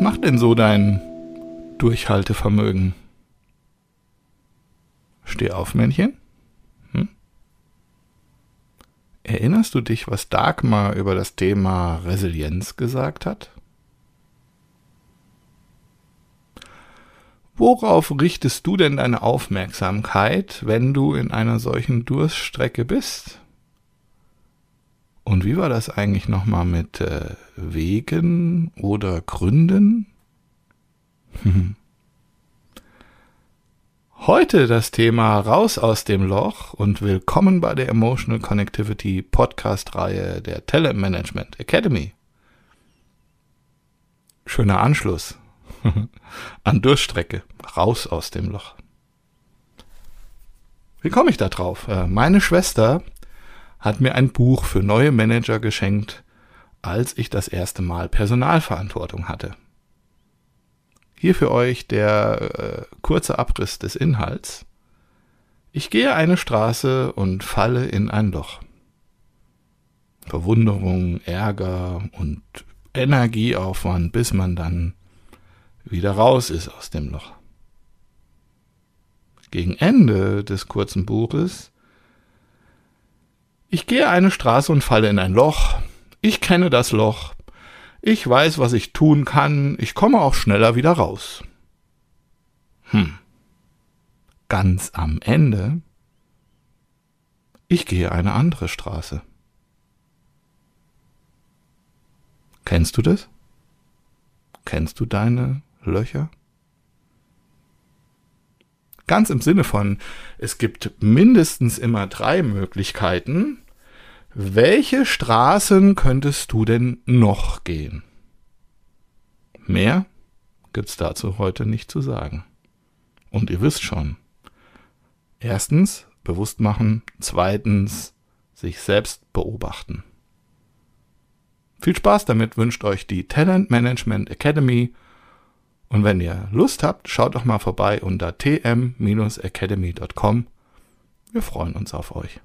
Macht denn so dein Durchhaltevermögen? Steh auf, Männchen. Hm? Erinnerst du dich, was Dagmar über das Thema Resilienz gesagt hat? Worauf richtest du denn deine Aufmerksamkeit, wenn du in einer solchen Durststrecke bist? Und wie war das eigentlich nochmal mit äh, Wegen oder Gründen? Heute das Thema Raus aus dem Loch und willkommen bei der Emotional Connectivity Podcast-Reihe der Talent Management Academy. Schöner Anschluss an Durchstrecke, raus aus dem Loch. Wie komme ich da drauf? Äh, meine Schwester hat mir ein Buch für neue Manager geschenkt, als ich das erste Mal Personalverantwortung hatte. Hier für euch der äh, kurze Abriss des Inhalts. Ich gehe eine Straße und falle in ein Loch. Verwunderung, Ärger und Energieaufwand, bis man dann wieder raus ist aus dem Loch. Gegen Ende des kurzen Buches ich gehe eine Straße und falle in ein Loch. Ich kenne das Loch. Ich weiß, was ich tun kann. Ich komme auch schneller wieder raus. Hm. Ganz am Ende. Ich gehe eine andere Straße. Kennst du das? Kennst du deine Löcher? Ganz im Sinne von, es gibt mindestens immer drei Möglichkeiten. Welche Straßen könntest du denn noch gehen? Mehr gibt's dazu heute nicht zu sagen. Und ihr wisst schon. Erstens bewusst machen, zweitens sich selbst beobachten. Viel Spaß damit wünscht euch die Talent Management Academy und wenn ihr Lust habt, schaut doch mal vorbei unter tm-academy.com. Wir freuen uns auf euch.